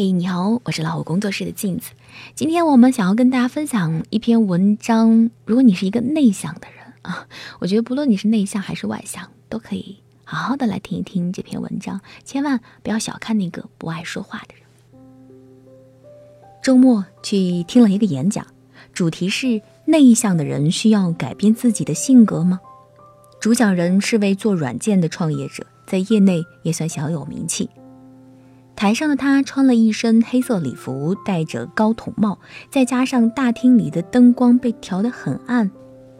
嘿，你好，我是老虎工作室的镜子。今天我们想要跟大家分享一篇文章。如果你是一个内向的人啊，我觉得不论你是内向还是外向，都可以好好的来听一听这篇文章。千万不要小看那个不爱说话的人。周末去听了一个演讲，主题是内向的人需要改变自己的性格吗？主讲人是位做软件的创业者，在业内也算小有名气。台上的他穿了一身黑色礼服，戴着高筒帽，再加上大厅里的灯光被调得很暗，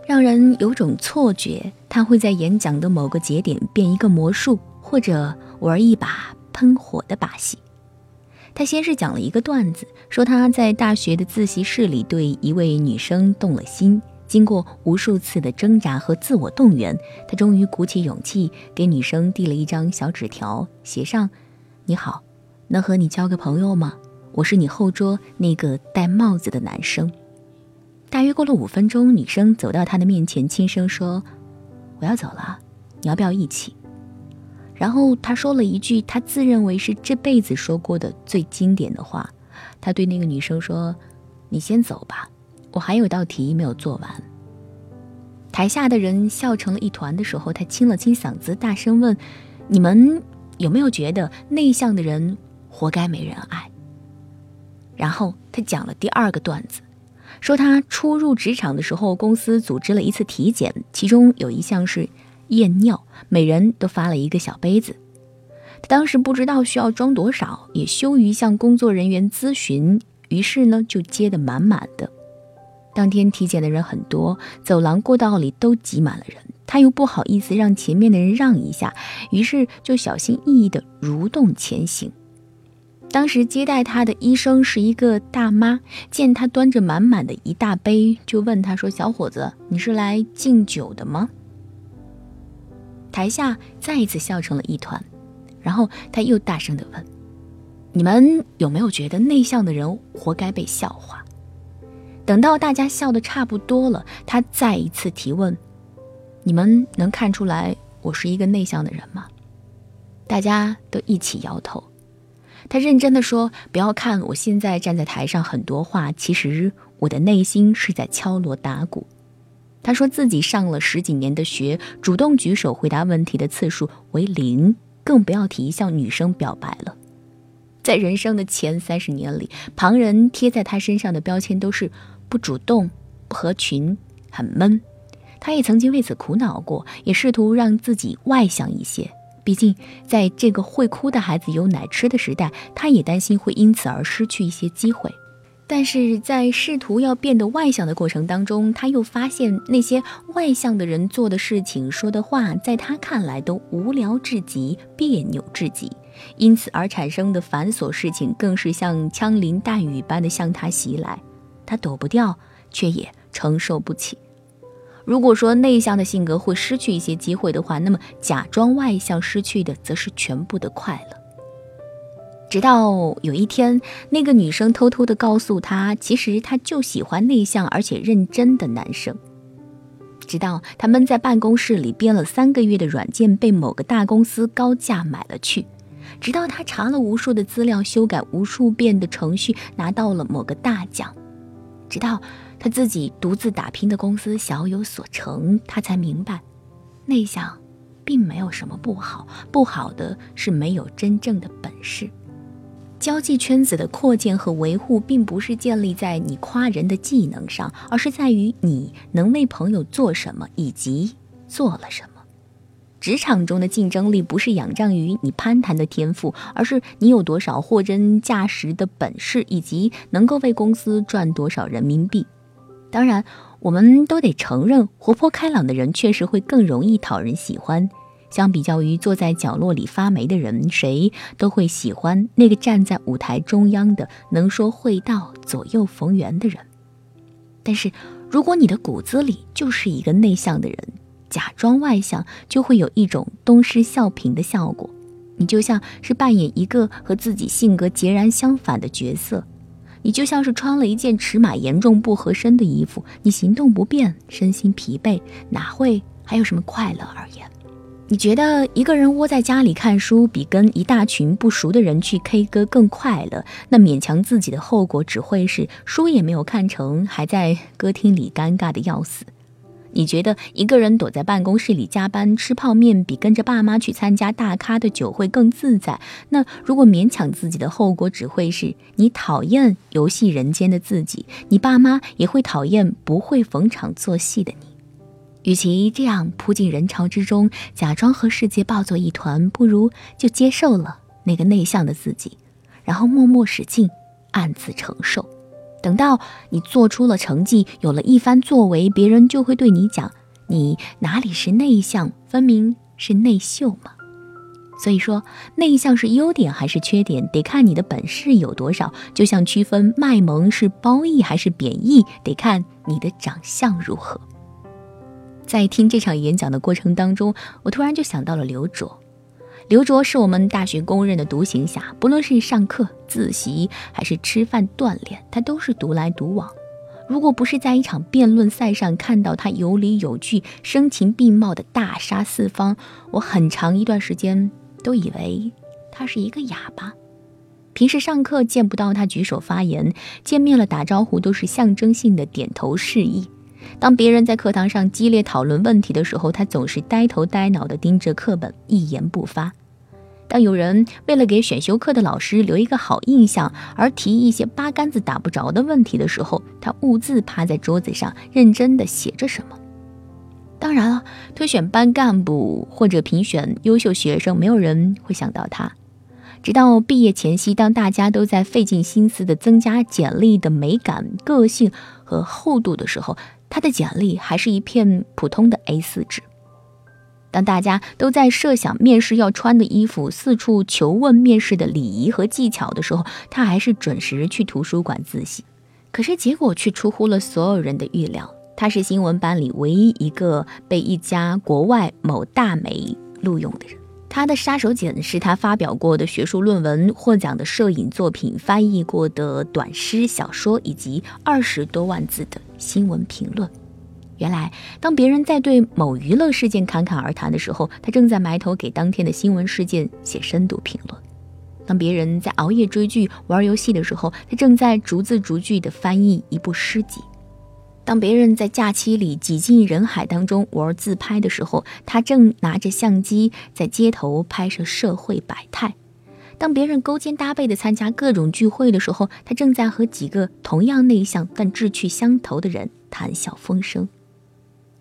让人有种错觉他会在演讲的某个节点变一个魔术，或者玩一把喷火的把戏。他先是讲了一个段子，说他在大学的自习室里对一位女生动了心，经过无数次的挣扎和自我动员，他终于鼓起勇气给女生递了一张小纸条，写上：“你好。”能和你交个朋友吗？我是你后桌那个戴帽子的男生。大约过了五分钟，女生走到他的面前，轻声说：“我要走了，你要不要一起？”然后他说了一句他自认为是这辈子说过的最经典的话。他对那个女生说：“你先走吧，我还有道题没有做完。”台下的人笑成了一团的时候，他清了清嗓子，大声问：“你们有没有觉得内向的人？”活该没人爱。然后他讲了第二个段子，说他初入职场的时候，公司组织了一次体检，其中有一项是验尿，每人都发了一个小杯子。他当时不知道需要装多少，也羞于向工作人员咨询，于是呢就接得满满的。当天体检的人很多，走廊过道里都挤满了人，他又不好意思让前面的人让一下，于是就小心翼翼地蠕动前行。当时接待他的医生是一个大妈，见他端着满满的一大杯，就问他说：“小伙子，你是来敬酒的吗？”台下再一次笑成了一团，然后他又大声的问：“你们有没有觉得内向的人活该被笑话？”等到大家笑得差不多了，他再一次提问：“你们能看出来我是一个内向的人吗？”大家都一起摇头。他认真的说：“不要看我现在站在台上很多话，其实我的内心是在敲锣打鼓。”他说自己上了十几年的学，主动举手回答问题的次数为零，更不要提向女生表白了。在人生的前三十年里，旁人贴在他身上的标签都是不主动、不合群、很闷。他也曾经为此苦恼过，也试图让自己外向一些。毕竟，在这个会哭的孩子有奶吃的时代，他也担心会因此而失去一些机会。但是在试图要变得外向的过程当中，他又发现那些外向的人做的事情、说的话，在他看来都无聊至极、别扭至极，因此而产生的繁琐事情，更是像枪林弹雨般的向他袭来，他躲不掉，却也承受不起。如果说内向的性格会失去一些机会的话，那么假装外向失去的则是全部的快乐。直到有一天，那个女生偷偷的告诉他，其实他就喜欢内向而且认真的男生。直到他们在办公室里编了三个月的软件被某个大公司高价买了去，直到他查了无数的资料，修改无数遍的程序，拿到了某个大奖，直到。他自己独自打拼的公司小有所成，他才明白，内向并没有什么不好，不好的是没有真正的本事。交际圈子的扩建和维护，并不是建立在你夸人的技能上，而是在于你能为朋友做什么，以及做了什么。职场中的竞争力不是仰仗于你攀谈的天赋，而是你有多少货真价实的本事，以及能够为公司赚多少人民币。当然，我们都得承认，活泼开朗的人确实会更容易讨人喜欢。相比较于坐在角落里发霉的人，谁都会喜欢那个站在舞台中央的、能说会道、左右逢源的人。但是，如果你的骨子里就是一个内向的人，假装外向就会有一种东施效颦的效果。你就像是扮演一个和自己性格截然相反的角色。你就像是穿了一件尺码严重不合身的衣服，你行动不便，身心疲惫，哪会还有什么快乐而言？你觉得一个人窝在家里看书，比跟一大群不熟的人去 K 歌更快乐？那勉强自己的后果只会是书也没有看成，还在歌厅里尴尬的要死。你觉得一个人躲在办公室里加班吃泡面，比跟着爸妈去参加大咖的酒会更自在？那如果勉强自己的后果只会是你讨厌游戏人间的自己，你爸妈也会讨厌不会逢场作戏的你。与其这样扑进人潮之中，假装和世界抱作一团，不如就接受了那个内向的自己，然后默默使劲，暗自承受。等到你做出了成绩，有了一番作为，别人就会对你讲：“你哪里是内向，分明是内秀嘛。”所以说，内向是优点还是缺点，得看你的本事有多少。就像区分卖萌是褒义还是贬义，得看你的长相如何。在听这场演讲的过程当中，我突然就想到了刘卓。刘卓是我们大学公认的独行侠，不论是上课、自习还是吃饭、锻炼，他都是独来独往。如果不是在一场辩论赛上看到他有理有据、声情并茂的大杀四方，我很长一段时间都以为他是一个哑巴。平时上课见不到他举手发言，见面了打招呼都是象征性的点头示意。当别人在课堂上激烈讨论问题的时候，他总是呆头呆脑地盯着课本，一言不发。当有人为了给选修课的老师留一个好印象而提一些八竿子打不着的问题的时候，他兀自趴在桌子上，认真地写着什么。当然了，推选班干部或者评选优秀学生，没有人会想到他。直到毕业前夕，当大家都在费尽心思地增加简历的美感、个性和厚度的时候，他的简历还是一片普通的 A4 纸。当大家都在设想面试要穿的衣服，四处求问面试的礼仪和技巧的时候，他还是准时去图书馆自习。可是结果却出乎了所有人的预料，他是新闻班里唯一一个被一家国外某大媒录用的人。他的杀手锏是他发表过的学术论文、获奖的摄影作品、翻译过的短诗小说，以及二十多万字的新闻评论。原来，当别人在对某娱乐事件侃侃而谈的时候，他正在埋头给当天的新闻事件写深度评论；当别人在熬夜追剧、玩游戏的时候，他正在逐字逐句地翻译一部诗集。当别人在假期里挤进人海当中玩自拍的时候，他正拿着相机在街头拍摄社会百态；当别人勾肩搭背的参加各种聚会的时候，他正在和几个同样内向但志趣相投的人谈笑风生。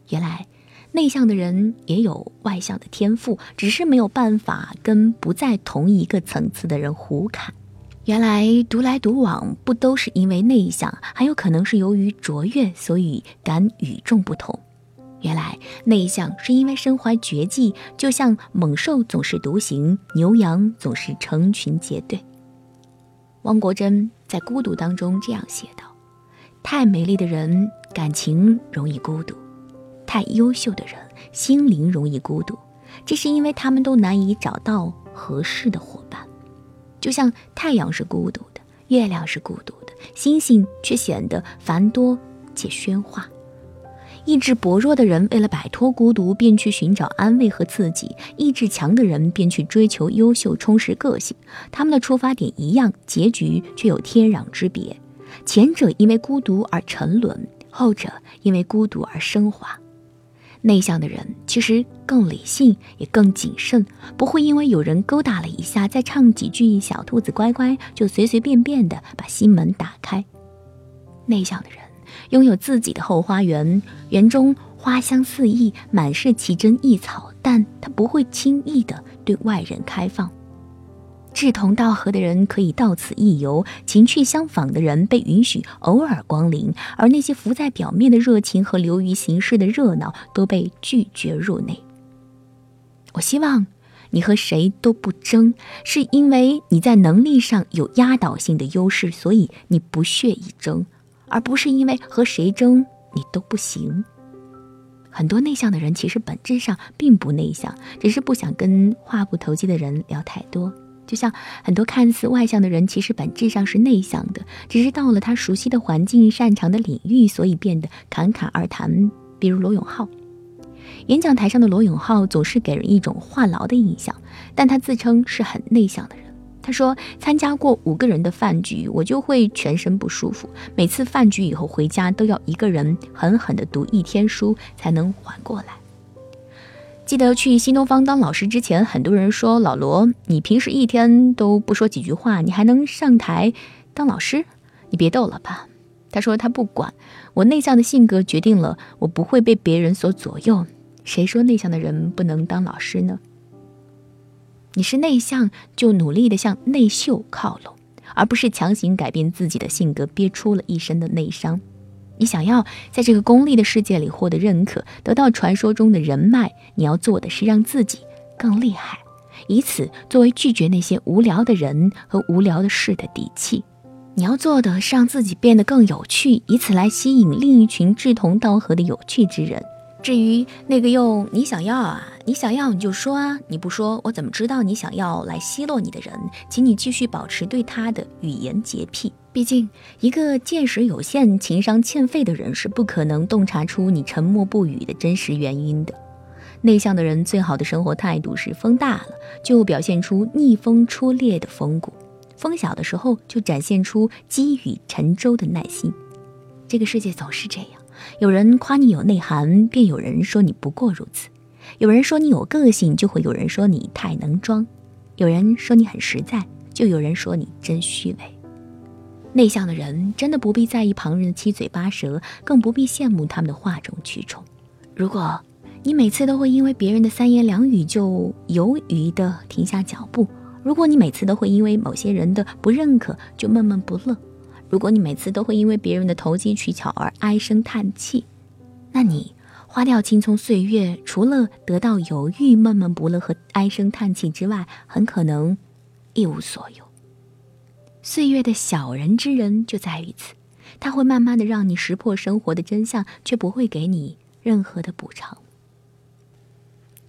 原来，内向的人也有外向的天赋，只是没有办法跟不在同一个层次的人胡侃。原来独来独往不都是因为内向，还有可能是由于卓越，所以敢与众不同。原来内向是因为身怀绝技，就像猛兽总是独行，牛羊总是成群结队。汪国真在《孤独》当中这样写道：“太美丽的人，感情容易孤独；太优秀的人，心灵容易孤独。这是因为他们都难以找到合适的伙伴。”就像太阳是孤独的，月亮是孤独的，星星却显得繁多且喧哗。意志薄弱的人为了摆脱孤独，便去寻找安慰和刺激；意志强的人便去追求优秀，充实个性。他们的出发点一样，结局却有天壤之别。前者因为孤独而沉沦，后者因为孤独而升华。内向的人其实更理性，也更谨慎，不会因为有人勾搭了一下，再唱几句“小兔子乖乖”，就随随便便的把心门打开。内向的人拥有自己的后花园，园中花香四溢，满是奇珍异草，但他不会轻易的对外人开放。志同道合的人可以到此一游，情趣相仿的人被允许偶尔光临，而那些浮在表面的热情和流于形式的热闹都被拒绝入内。我希望你和谁都不争，是因为你在能力上有压倒性的优势，所以你不屑一争，而不是因为和谁争你都不行。很多内向的人其实本质上并不内向，只是不想跟话不投机的人聊太多。就像很多看似外向的人，其实本质上是内向的，只是到了他熟悉的环境、擅长的领域，所以变得侃侃而谈。比如罗永浩，演讲台上的罗永浩总是给人一种话痨的印象，但他自称是很内向的人。他说：“参加过五个人的饭局，我就会全身不舒服。每次饭局以后回家，都要一个人狠狠地读一天书才能缓过来。”记得去新东方当老师之前，很多人说：“老罗，你平时一天都不说几句话，你还能上台当老师？你别逗了吧。”他说：“他不管，我内向的性格决定了我不会被别人所左右。谁说内向的人不能当老师呢？”你是内向，就努力的向内秀靠拢，而不是强行改变自己的性格，憋出了一身的内伤。你想要在这个功利的世界里获得认可，得到传说中的人脉，你要做的是让自己更厉害，以此作为拒绝那些无聊的人和无聊的事的底气。你要做的是让自己变得更有趣，以此来吸引另一群志同道合的有趣之人。至于那个用你想要啊，你想要你就说啊，你不说我怎么知道你想要来奚落你的人？请你继续保持对他的语言洁癖。毕竟，一个见识有限、情商欠费的人是不可能洞察出你沉默不语的真实原因的。内向的人最好的生活态度是：风大了就表现出逆风出猎的风骨，风小的时候就展现出积雨沉舟的耐心。这个世界总是这样。有人夸你有内涵，便有人说你不过如此；有人说你有个性，就会有人说你太能装；有人说你很实在，就有人说你真虚伪。内向的人真的不必在意旁人的七嘴八舌，更不必羡慕他们的哗众取宠。如果你每次都会因为别人的三言两语就犹豫地停下脚步，如果你每次都会因为某些人的不认可就闷闷不乐，如果你每次都会因为别人的投机取巧而唉声叹气，那你花掉青葱岁月，除了得到犹豫、闷闷不乐和唉声叹气之外，很可能一无所有。岁月的小人之人就在于此，他会慢慢的让你识破生活的真相，却不会给你任何的补偿。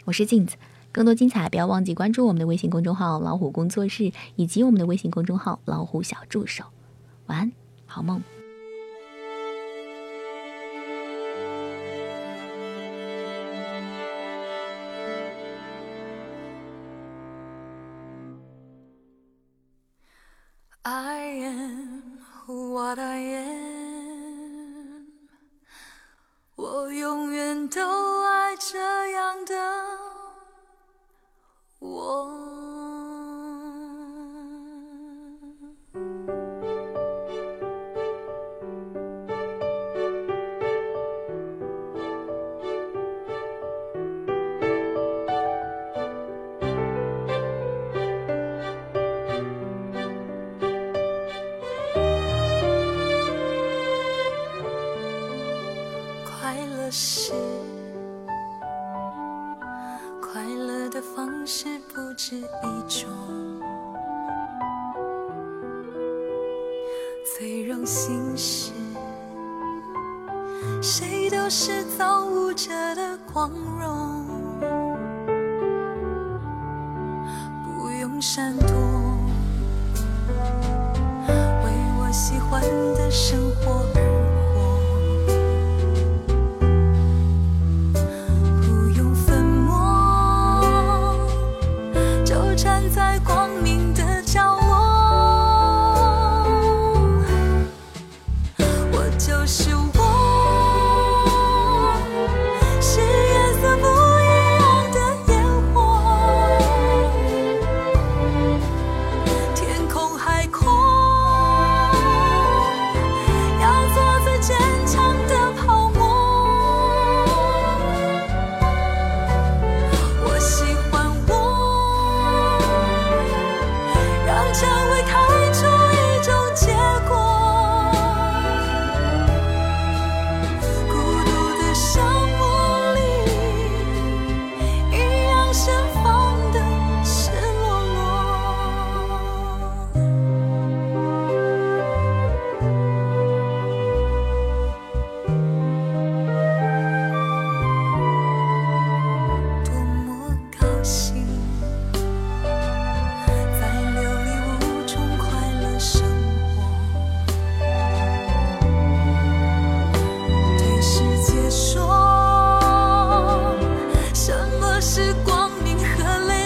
我是镜子，更多精彩不要忘记关注我们的微信公众号“老虎工作室”以及我们的微信公众号“老虎小助手”。晚安，好梦。谁都是造物者的光荣。不用闪躲为我喜欢的生是光明和泪